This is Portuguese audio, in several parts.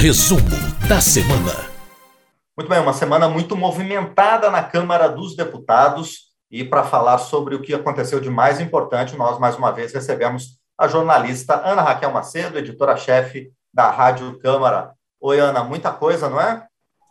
Resumo da semana. Muito bem, uma semana muito movimentada na Câmara dos Deputados. E para falar sobre o que aconteceu de mais importante, nós mais uma vez recebemos a jornalista Ana Raquel Macedo, editora-chefe da Rádio Câmara. Oi, Ana, muita coisa, não é?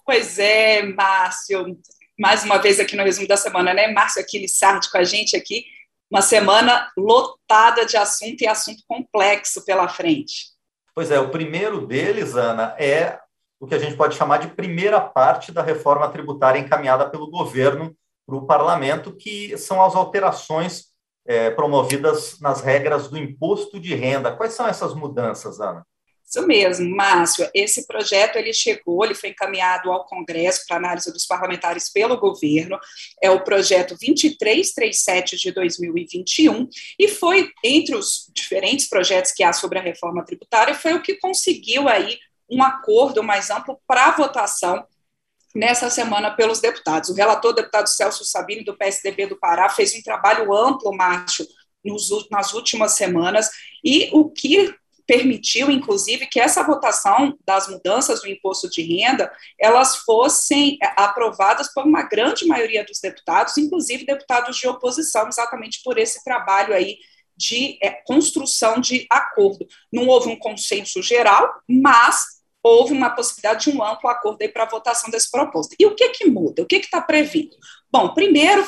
Pois é, Márcio. Mais uma vez aqui no resumo da semana, né? Márcio Aquiles Sardi com a gente aqui. Uma semana lotada de assunto e assunto complexo pela frente. Pois é, o primeiro deles, Ana, é o que a gente pode chamar de primeira parte da reforma tributária encaminhada pelo governo para o parlamento, que são as alterações é, promovidas nas regras do imposto de renda. Quais são essas mudanças, Ana? Isso mesmo, Márcio. Esse projeto ele chegou, ele foi encaminhado ao Congresso para análise dos parlamentares pelo governo. É o projeto 2337 de 2021 e foi entre os diferentes projetos que há sobre a reforma tributária foi o que conseguiu aí um acordo mais amplo para votação nessa semana pelos deputados. O relator, deputado Celso Sabino, do PSDB do Pará, fez um trabalho amplo, Márcio, nas últimas semanas, e o que permitiu, inclusive, que essa votação das mudanças do imposto de renda, elas fossem é, aprovadas por uma grande maioria dos deputados, inclusive deputados de oposição, exatamente por esse trabalho aí de é, construção de acordo. Não houve um consenso geral, mas houve uma possibilidade de um amplo acordo para a votação desse proposto. E o que que muda? O que está previsto? Bom, primeiro,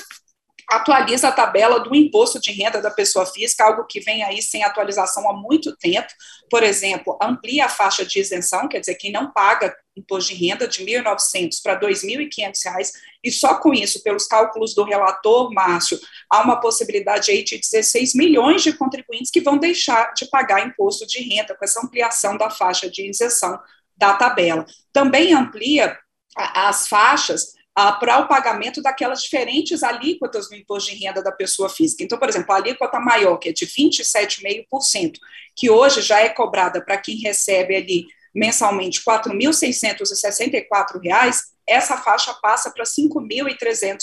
atualiza a tabela do imposto de renda da pessoa física, algo que vem aí sem atualização há muito tempo. Por exemplo, amplia a faixa de isenção, quer dizer, quem não paga imposto de renda de R$ 1.900 para R$ 2.500, e só com isso, pelos cálculos do relator, Márcio, há uma possibilidade aí de 16 milhões de contribuintes que vão deixar de pagar imposto de renda com essa ampliação da faixa de isenção da tabela. Também amplia as faixas para o pagamento daquelas diferentes alíquotas no imposto de renda da pessoa física. Então, por exemplo, a alíquota maior, que é de 27,5%, que hoje já é cobrada para quem recebe ali mensalmente R$ 4.664, essa faixa passa para R$ 5.300.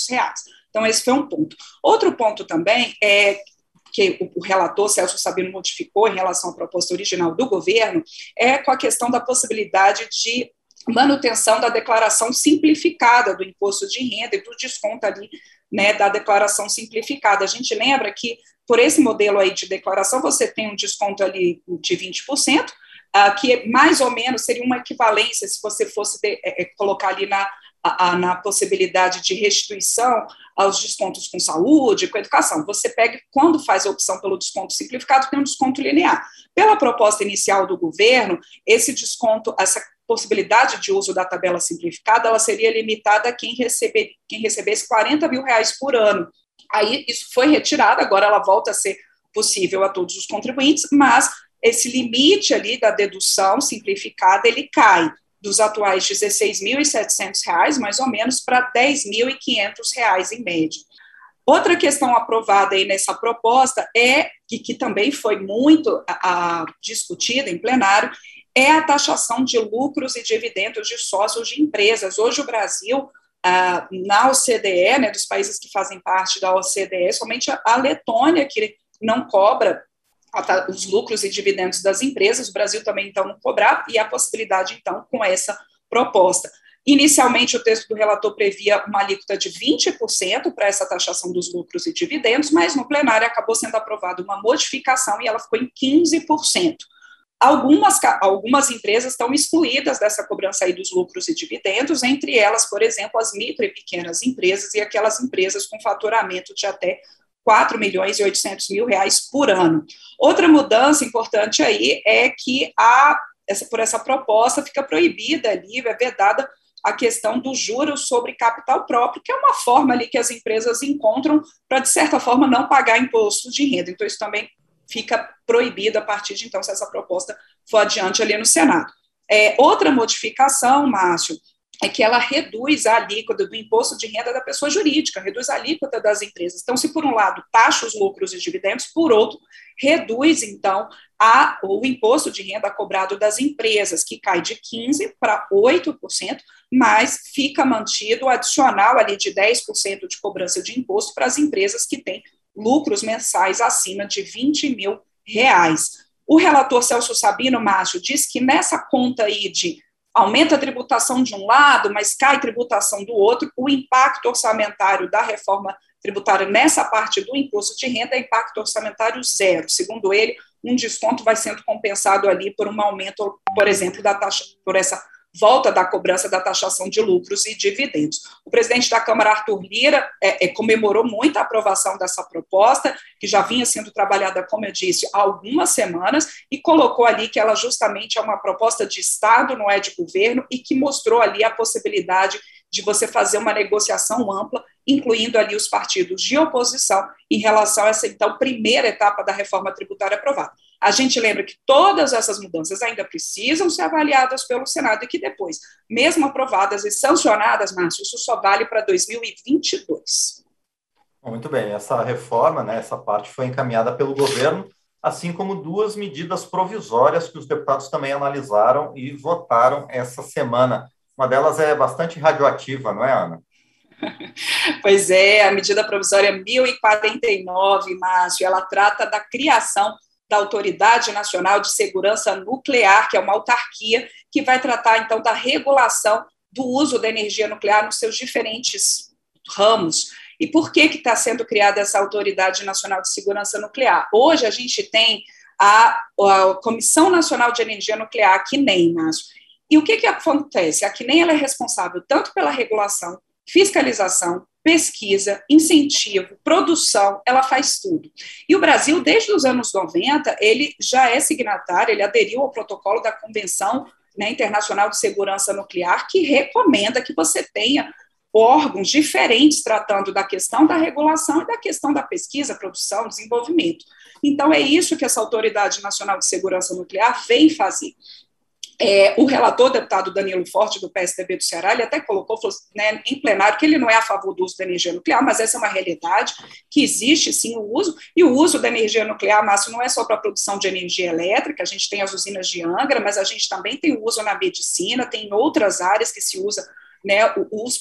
Então, esse foi um ponto. Outro ponto também é que o relator Celso Sabino modificou em relação à proposta original do governo, é com a questão da possibilidade de manutenção da declaração simplificada do imposto de renda e do desconto ali, né, da declaração simplificada. A gente lembra que, por esse modelo aí de declaração, você tem um desconto ali de 20%, uh, que mais ou menos seria uma equivalência se você fosse de, é, colocar ali na, a, na possibilidade de restituição aos descontos com saúde, com educação. Você pega, quando faz a opção pelo desconto simplificado, tem um desconto linear. Pela proposta inicial do governo, esse desconto, essa possibilidade de uso da tabela simplificada, ela seria limitada a quem, receber, quem recebesse 40 mil reais por ano. Aí isso foi retirado, agora ela volta a ser possível a todos os contribuintes, mas esse limite ali da dedução simplificada, ele cai dos atuais R$ 16.700, mais ou menos, para R$ 10.500 em média. Outra questão aprovada aí nessa proposta é, que, que também foi muito a, a, discutida em plenário, é a taxação de lucros e dividendos de sócios de empresas. Hoje o Brasil, ah, na OCDE, né, dos países que fazem parte da OCDE, somente a Letônia que não cobra os lucros e dividendos das empresas, o Brasil também então não cobrar, e a possibilidade então com essa proposta. Inicialmente, o texto do relator previa uma alíquota de 20% para essa taxação dos lucros e dividendos, mas no plenário acabou sendo aprovada uma modificação e ela ficou em 15%. Algumas, algumas empresas estão excluídas dessa cobrança aí dos lucros e dividendos, entre elas, por exemplo, as micro e pequenas empresas e aquelas empresas com faturamento de até 4 milhões e 800 mil reais por ano. Outra mudança importante aí é que a, essa, por essa proposta fica proibida ali, é vedada a questão do juros sobre capital próprio, que é uma forma ali que as empresas encontram para, de certa forma, não pagar imposto de renda. Então, isso também fica proibido a partir de então, se essa proposta for adiante ali no Senado. É, outra modificação, Márcio, é que ela reduz a alíquota do imposto de renda da pessoa jurídica, reduz a alíquota das empresas. Então, se por um lado taxa os lucros e dividendos, por outro, reduz, então, a, o imposto de renda cobrado das empresas, que cai de 15% para 8%, mas fica mantido o adicional ali de 10% de cobrança de imposto para as empresas que têm lucros mensais acima de 20 mil reais. O relator Celso Sabino Márcio diz que nessa conta aí de aumenta a tributação de um lado, mas cai a tributação do outro, o impacto orçamentário da reforma tributária nessa parte do imposto de renda é impacto orçamentário zero. Segundo ele, um desconto vai sendo compensado ali por um aumento, por exemplo, da taxa, por essa volta da cobrança da taxação de lucros e dividendos. O presidente da Câmara, Arthur Lira, é, é, comemorou muito a aprovação dessa proposta, que já vinha sendo trabalhada, como eu disse, há algumas semanas, e colocou ali que ela justamente é uma proposta de Estado, não é de governo, e que mostrou ali a possibilidade de você fazer uma negociação ampla, incluindo ali os partidos de oposição, em relação a essa, então, primeira etapa da reforma tributária aprovada. A gente lembra que todas essas mudanças ainda precisam ser avaliadas pelo Senado e que depois, mesmo aprovadas e sancionadas, Márcio, isso só vale para 2022. Muito bem, essa reforma, né, essa parte foi encaminhada pelo governo, assim como duas medidas provisórias que os deputados também analisaram e votaram essa semana. Uma delas é bastante radioativa, não é, Ana? Pois é, a medida provisória 1049, Márcio, ela trata da criação da Autoridade Nacional de Segurança Nuclear, que é uma autarquia que vai tratar, então, da regulação do uso da energia nuclear nos seus diferentes ramos. E por que está sendo criada essa Autoridade Nacional de Segurança Nuclear? Hoje a gente tem a, a Comissão Nacional de Energia Nuclear, a CNEM, Márcio. E o que, que acontece? A CNEM ela é responsável tanto pela regulação, fiscalização, pesquisa, incentivo, produção, ela faz tudo. E o Brasil, desde os anos 90, ele já é signatário, ele aderiu ao protocolo da Convenção né, Internacional de Segurança Nuclear, que recomenda que você tenha órgãos diferentes tratando da questão da regulação e da questão da pesquisa, produção, desenvolvimento. Então, é isso que essa Autoridade Nacional de Segurança Nuclear vem fazer. É, o relator, deputado Danilo Forte, do PSDB do Ceará, ele até colocou né, em plenário que ele não é a favor do uso da energia nuclear, mas essa é uma realidade, que existe sim o uso, e o uso da energia nuclear, Márcio, não é só para a produção de energia elétrica, a gente tem as usinas de Angra, mas a gente também tem o uso na medicina, tem outras áreas que se usa né, os,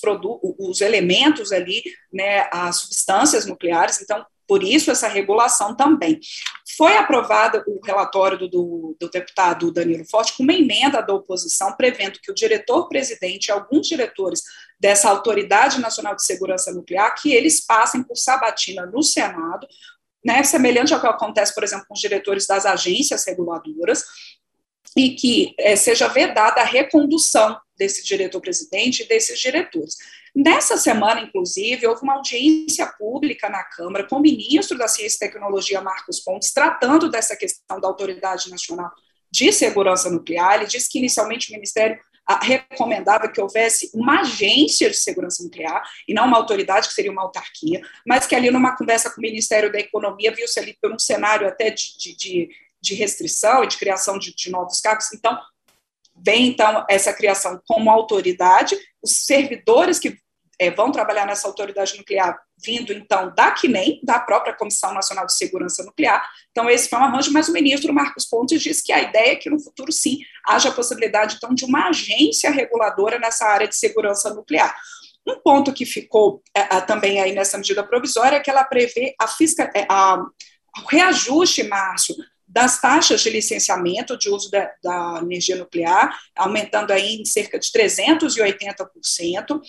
os elementos ali, né, as substâncias nucleares, então por isso, essa regulação também. Foi aprovado o relatório do, do, do, deputado Danilo Forte com uma emenda da oposição, prevendo que o diretor-presidente e alguns diretores dessa Autoridade Nacional de Segurança Nuclear, que eles passem por sabatina no Senado, né, semelhante ao que acontece, por exemplo, com os diretores das agências reguladoras, e que é, seja vedada a recondução desse diretor-presidente e desses diretores. Nessa semana, inclusive, houve uma audiência pública na Câmara com o ministro da Ciência e Tecnologia, Marcos Pontes, tratando dessa questão da Autoridade Nacional de Segurança Nuclear. Ele disse que, inicialmente, o Ministério ah, recomendava que houvesse uma agência de segurança nuclear e não uma autoridade, que seria uma autarquia, mas que ali, numa conversa com o Ministério da Economia, viu-se ali por um cenário até de, de, de, de restrição e de criação de, de novos cargos. Então, vem então essa criação como autoridade, os servidores que é, vão trabalhar nessa autoridade nuclear, vindo então da CNEM, da própria Comissão Nacional de Segurança Nuclear. Então, esse foi um arranjo, mas o ministro Marcos Pontes disse que a ideia é que no futuro, sim, haja a possibilidade, então, de uma agência reguladora nessa área de segurança nuclear. Um ponto que ficou é, também aí nessa medida provisória é que ela prevê a, fiscal, é, a, o reajuste, Márcio, das taxas de licenciamento de uso da, da, energia nuclear, aumentando aí em cerca de 380%,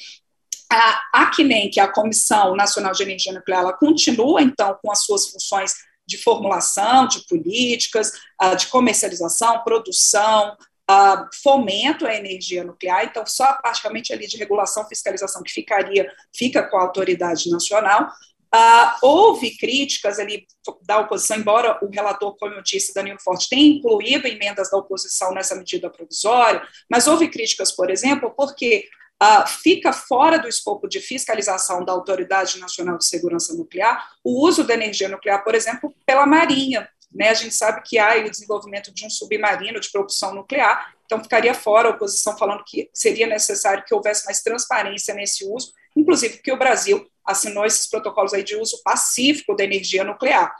a ACNEM, que é a Comissão Nacional de Energia Nuclear, ela continua, então, com as suas funções de formulação de políticas, ah, de comercialização, produção, ah, fomento à energia nuclear, então só praticamente ali de regulação, fiscalização que ficaria, fica com a autoridade nacional. Uh, houve críticas ali da oposição, embora o relator, como eu disse, Danilo Forte, tenha incluído emendas da oposição nessa medida provisória, mas houve críticas, por exemplo, porque uh, fica fora do escopo de fiscalização da Autoridade Nacional de Segurança Nuclear o uso da energia nuclear, por exemplo, pela Marinha. Né? A gente sabe que há o desenvolvimento de um submarino de propulsão nuclear, então ficaria fora a oposição falando que seria necessário que houvesse mais transparência nesse uso, inclusive porque o Brasil assinou esses protocolos aí de uso pacífico da energia nuclear.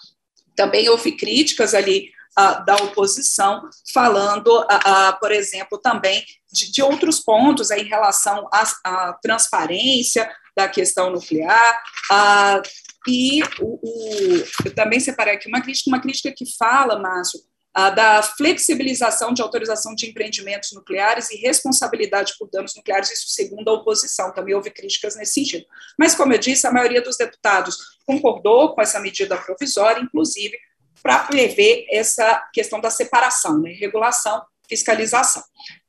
Também houve críticas ali uh, da oposição, falando, uh, uh, por exemplo, também de, de, outros pontos em relação à, à transparência da questão nuclear. e o, o, eu também separei aqui uma crítica, uma crítica que fala, Márcio, da flexibilização de autorização de empreendimentos nucleares e responsabilidade por danos nucleares, isso segundo a oposição, também houve críticas nesse sentido. Mas, como eu disse, a maioria dos deputados concordou com essa medida provisória, inclusive para prever essa questão da separação, né? regulação, fiscalização.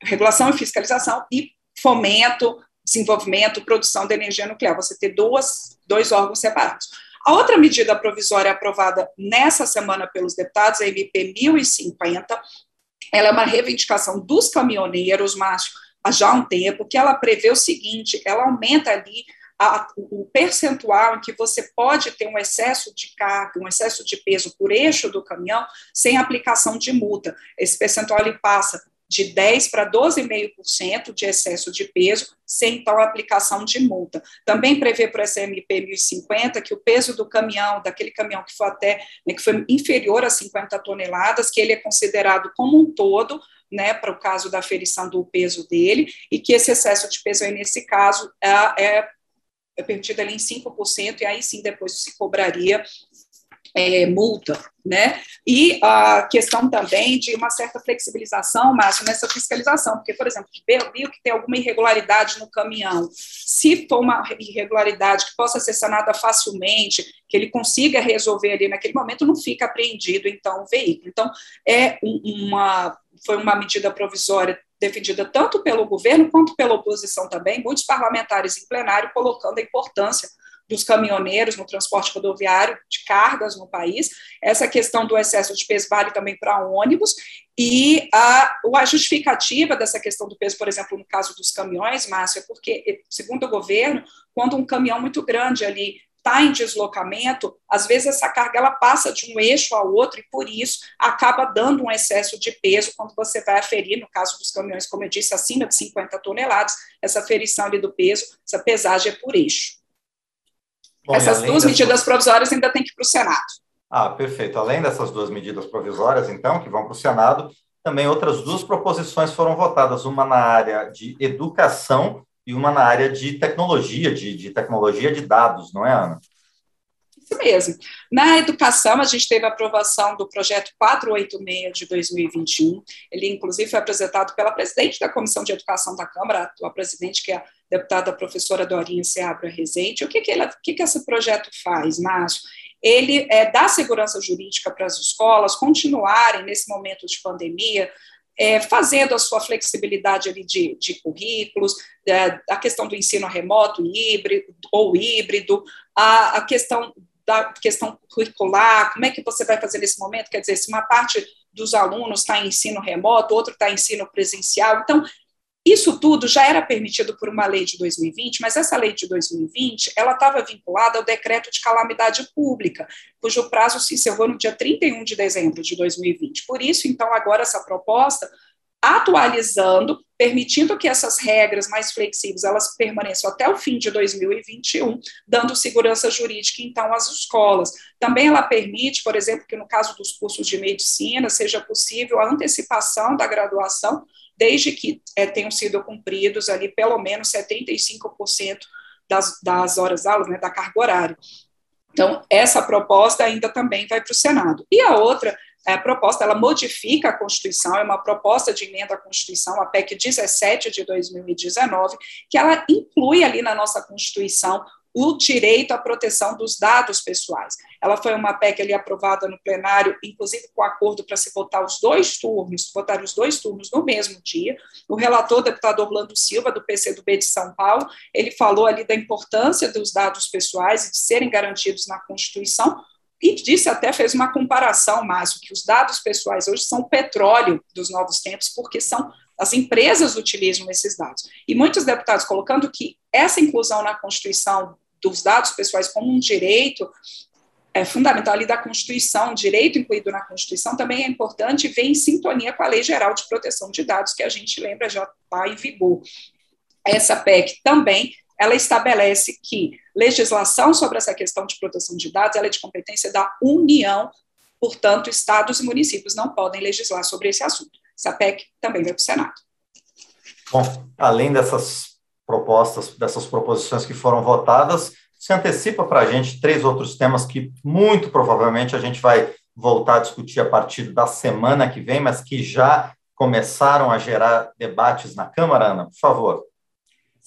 Regulação e fiscalização e fomento, desenvolvimento, produção de energia nuclear, você ter duas, dois órgãos separados. A outra medida provisória aprovada nessa semana pelos deputados, a MP 1050, ela é uma reivindicação dos caminhoneiros, Márcio, há já um tempo, que ela prevê o seguinte, ela aumenta ali a, o percentual em que você pode ter um excesso de carga, um excesso de peso por eixo do caminhão, sem aplicação de multa. Esse percentual ele passa de 10% para 12,5% de excesso de peso, sem então aplicação de multa. Também prevê para o SMP 1050 que o peso do caminhão, daquele caminhão que foi até, né, que foi inferior a 50 toneladas, que ele é considerado como um todo, né, para o caso da aferição do peso dele, e que esse excesso de peso aí, nesse caso, é, é, é permitido ali em 5%, e aí sim depois se cobraria é, multa, né? E a questão também de uma certa flexibilização, Márcio, nessa fiscalização, porque, por exemplo, viu que tem alguma irregularidade no caminhão, se for uma irregularidade que possa ser sanada facilmente, que ele consiga resolver ali naquele momento, não fica apreendido, então, o veículo. Então, é uma, foi uma medida provisória defendida tanto pelo governo quanto pela oposição também, muitos parlamentares em plenário colocando a importância dos caminhoneiros no transporte rodoviário de cargas no país. Essa questão do excesso de peso vale também para ônibus. E a, a justificativa dessa questão do peso, por exemplo, no caso dos caminhões, Márcia, é porque, segundo o governo, quando um caminhão muito grande ali está em deslocamento, às vezes essa carga ela passa de um eixo ao outro e por isso acaba dando um excesso de peso quando você vai aferir, no caso dos caminhões, como eu disse, acima de 50 toneladas, essa aferição ali do peso, essa pesagem é por eixo. Bom, Essas duas dessas... medidas provisórias ainda têm que ir para o Senado. Ah, perfeito. Além dessas duas medidas provisórias, então, que vão para o Senado, também outras duas proposições foram votadas, uma na área de educação e uma na área de tecnologia, de, de tecnologia de dados, não é, Ana? Isso mesmo. Na educação, a gente teve a aprovação do projeto 486 de 2021. Ele, inclusive, foi apresentado pela presidente da Comissão de Educação da Câmara, a atual presidente, que é a deputada professora Dorinha Seabra Rezende. O que, que, ele, o que, que esse projeto faz, Márcio? Ele é, dá segurança jurídica para as escolas continuarem, nesse momento de pandemia, é, fazendo a sua flexibilidade ali de, de currículos, é, a questão do ensino remoto híbrido, ou híbrido, a, a questão da questão curricular, como é que você vai fazer nesse momento? Quer dizer, se uma parte dos alunos está em ensino remoto, outro está em ensino presencial. Então, isso tudo já era permitido por uma lei de 2020, mas essa lei de 2020, ela estava vinculada ao decreto de calamidade pública, cujo prazo se encerrou no dia 31 de dezembro de 2020. Por isso, então, agora essa proposta atualizando, permitindo que essas regras mais flexíveis elas permaneçam até o fim de 2021, dando segurança jurídica então às escolas. Também ela permite, por exemplo, que no caso dos cursos de medicina seja possível a antecipação da graduação desde que é, tenham sido cumpridos ali pelo menos 75% das, das horas aulas, né, da carga horária. Então, essa proposta ainda também vai para o Senado. E a outra é, proposta, ela modifica a Constituição, é uma proposta de emenda à Constituição, a PEC 17 de 2019, que ela inclui ali na nossa Constituição o direito à proteção dos dados pessoais. Ela foi uma PEC ali aprovada no plenário, inclusive com acordo para se votar os dois turnos, votar os dois turnos no mesmo dia. O relator, deputado Orlando Silva, do PCdoB de São Paulo, ele falou ali da importância dos dados pessoais e de serem garantidos na Constituição, e disse até, fez uma comparação, Márcio, que os dados pessoais hoje são o petróleo dos novos tempos, porque são as empresas utilizam esses dados. E muitos deputados colocando que essa inclusão na Constituição dos dados pessoais como um direito é, fundamental ali da Constituição, direito incluído na Constituição, também é importante e vem em sintonia com a Lei Geral de Proteção de Dados, que a gente lembra já está em vigor. Essa PEC também, ela estabelece que legislação sobre essa questão de proteção de dados ela é de competência da União, portanto, estados e municípios não podem legislar sobre esse assunto. Essa PEC também vai para o Senado. Bom, além dessas propostas, dessas proposições que foram votadas, se antecipa para a gente três outros temas que muito provavelmente a gente vai voltar a discutir a partir da semana que vem, mas que já começaram a gerar debates na Câmara, Ana? Por favor.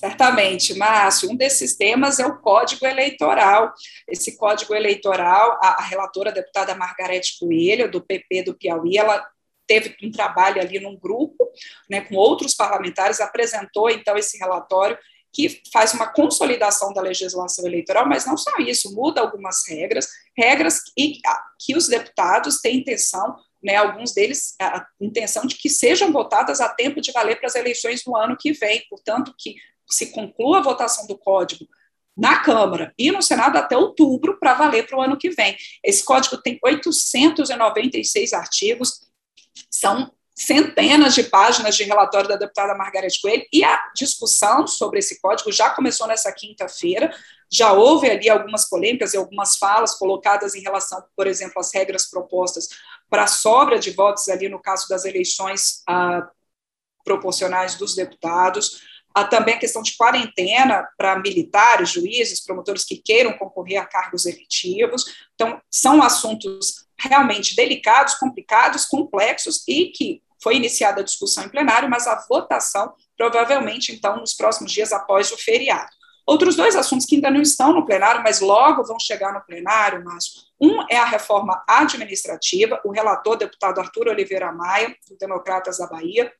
Certamente, Márcio. Um desses temas é o Código Eleitoral. Esse Código Eleitoral, a, a relatora a deputada Margarete Coelho, do PP do Piauí, ela teve um trabalho ali num grupo, né, com outros parlamentares, apresentou então esse relatório que faz uma consolidação da legislação eleitoral, mas não só isso, muda algumas regras, regras que, que os deputados têm intenção, né, alguns deles, a intenção de que sejam votadas a tempo de valer para as eleições no ano que vem, portanto, que se conclua a votação do código na Câmara e no Senado até outubro para valer para o ano que vem. Esse código tem 896 artigos, são centenas de páginas de relatório da deputada Margareth Coelho, e a discussão sobre esse código já começou nessa quinta-feira, já houve ali algumas polêmicas e algumas falas colocadas em relação, por exemplo, às regras propostas para a sobra de votos ali no caso das eleições ah, proporcionais dos deputados, Há também a questão de quarentena para militares, juízes, promotores que queiram concorrer a cargos eletivos. Então, são assuntos realmente delicados, complicados, complexos e que foi iniciada a discussão em plenário, mas a votação provavelmente, então, nos próximos dias após o feriado. Outros dois assuntos que ainda não estão no plenário, mas logo vão chegar no plenário, Márcio. Um é a reforma administrativa. O relator, deputado Arthur Oliveira Maia, do Democratas da Bahia,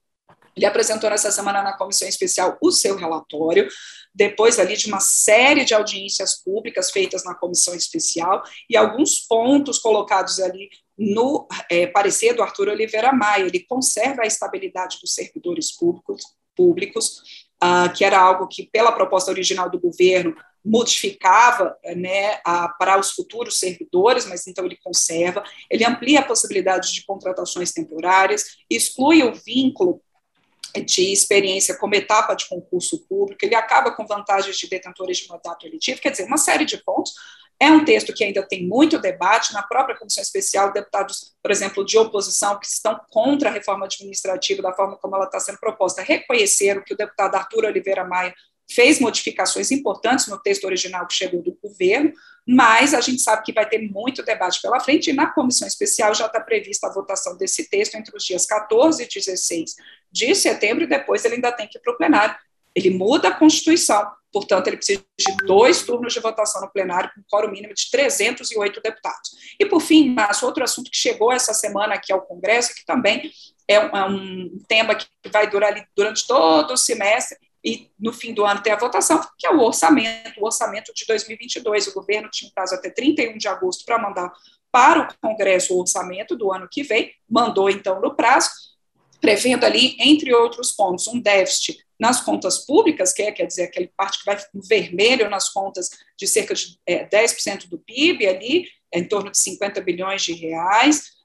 ele apresentou nessa semana na comissão especial o seu relatório, depois ali de uma série de audiências públicas feitas na comissão especial e alguns pontos colocados ali no é, parecer do Arthur Oliveira Maia. Ele conserva a estabilidade dos servidores públicos, públicos uh, que era algo que, pela proposta original do governo, modificava né, a, para os futuros servidores, mas então ele conserva, ele amplia a possibilidade de contratações temporárias, exclui o vínculo de experiência como etapa de concurso público, ele acaba com vantagens de detentores de mandato eletivo, quer dizer, uma série de pontos. É um texto que ainda tem muito debate. Na própria comissão especial, deputados, por exemplo, de oposição que estão contra a reforma administrativa da forma como ela está sendo proposta, reconheceram que o deputado Arthur Oliveira Maia fez modificações importantes no texto original que chegou do governo, mas a gente sabe que vai ter muito debate pela frente, e na comissão especial já está prevista a votação desse texto entre os dias 14 e 16 de setembro, e depois ele ainda tem que ir para o plenário. Ele muda a Constituição, portanto, ele precisa de dois turnos de votação no plenário, com quórum mínimo de 308 deputados. E, por fim, mas outro assunto que chegou essa semana aqui ao Congresso, que também é um, é um tema que vai durar ali durante todo o semestre, e no fim do ano tem a votação, que é o orçamento, o orçamento de 2022. O governo tinha um prazo até 31 de agosto para mandar para o Congresso o orçamento do ano que vem, mandou então no prazo, prevendo ali, entre outros pontos, um déficit nas contas públicas, que é, quer dizer, aquela parte que vai no vermelho nas contas de cerca de é, 10% do PIB ali, é, em torno de 50 bilhões de reais,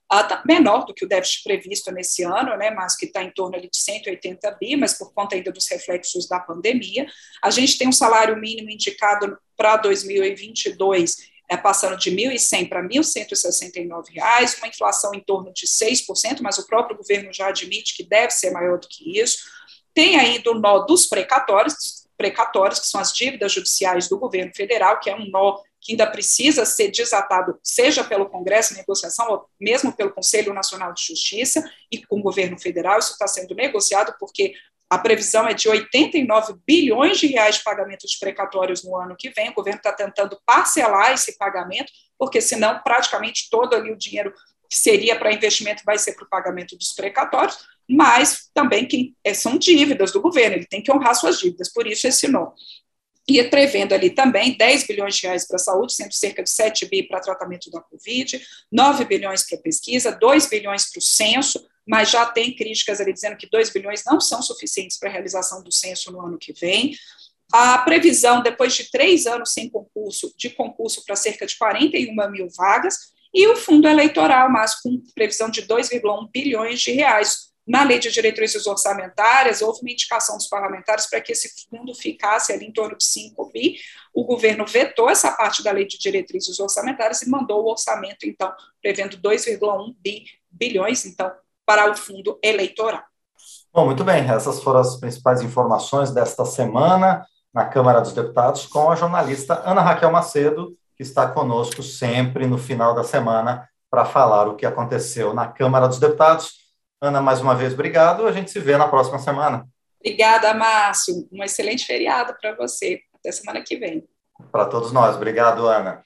menor do que o déficit previsto nesse ano, né, mas que está em torno ali de 180 bi, mas por conta ainda dos reflexos da pandemia. A gente tem um salário mínimo indicado para 2022 é, passando de 1.100 para 1.169 reais, uma inflação em torno de 6%, mas o próprio governo já admite que deve ser maior do que isso. Tem ainda o nó dos precatórios, precatórios, que são as dívidas judiciais do governo federal, que é um nó que ainda precisa ser desatado, seja pelo Congresso em negociação, ou mesmo pelo Conselho Nacional de Justiça e com o governo federal, isso está sendo negociado, porque a previsão é de 89 bilhões de reais de pagamento de precatórios no ano que vem. O governo está tentando parcelar esse pagamento, porque senão praticamente todo ali o dinheiro que seria para investimento vai ser para o pagamento dos precatórios, mas também que é, são dívidas do governo, ele tem que honrar suas dívidas, por isso esse nome e prevendo ali também 10 bilhões de reais para a saúde, sendo cerca de 7 bi para tratamento da Covid, 9 bilhões para pesquisa, 2 bilhões para o censo, mas já tem críticas ali dizendo que 2 bilhões não são suficientes para a realização do censo no ano que vem. A previsão, depois de três anos sem concurso, de concurso para cerca de 41 mil vagas, e o fundo eleitoral, mas com previsão de 2,1 bilhões de reais, na lei de diretrizes orçamentárias, houve uma indicação dos parlamentares para que esse fundo ficasse ali em torno de 5 bi. O governo vetou essa parte da lei de diretrizes orçamentárias e mandou o orçamento, então, prevendo 2,1 bi, bilhões, então, para o fundo eleitoral. Bom, muito bem, essas foram as principais informações desta semana na Câmara dos Deputados com a jornalista Ana Raquel Macedo, que está conosco sempre no final da semana para falar o que aconteceu na Câmara dos Deputados. Ana, mais uma vez, obrigado. A gente se vê na próxima semana. Obrigada, Márcio. Um excelente feriado para você. Até semana que vem. Para todos nós. Obrigado, Ana.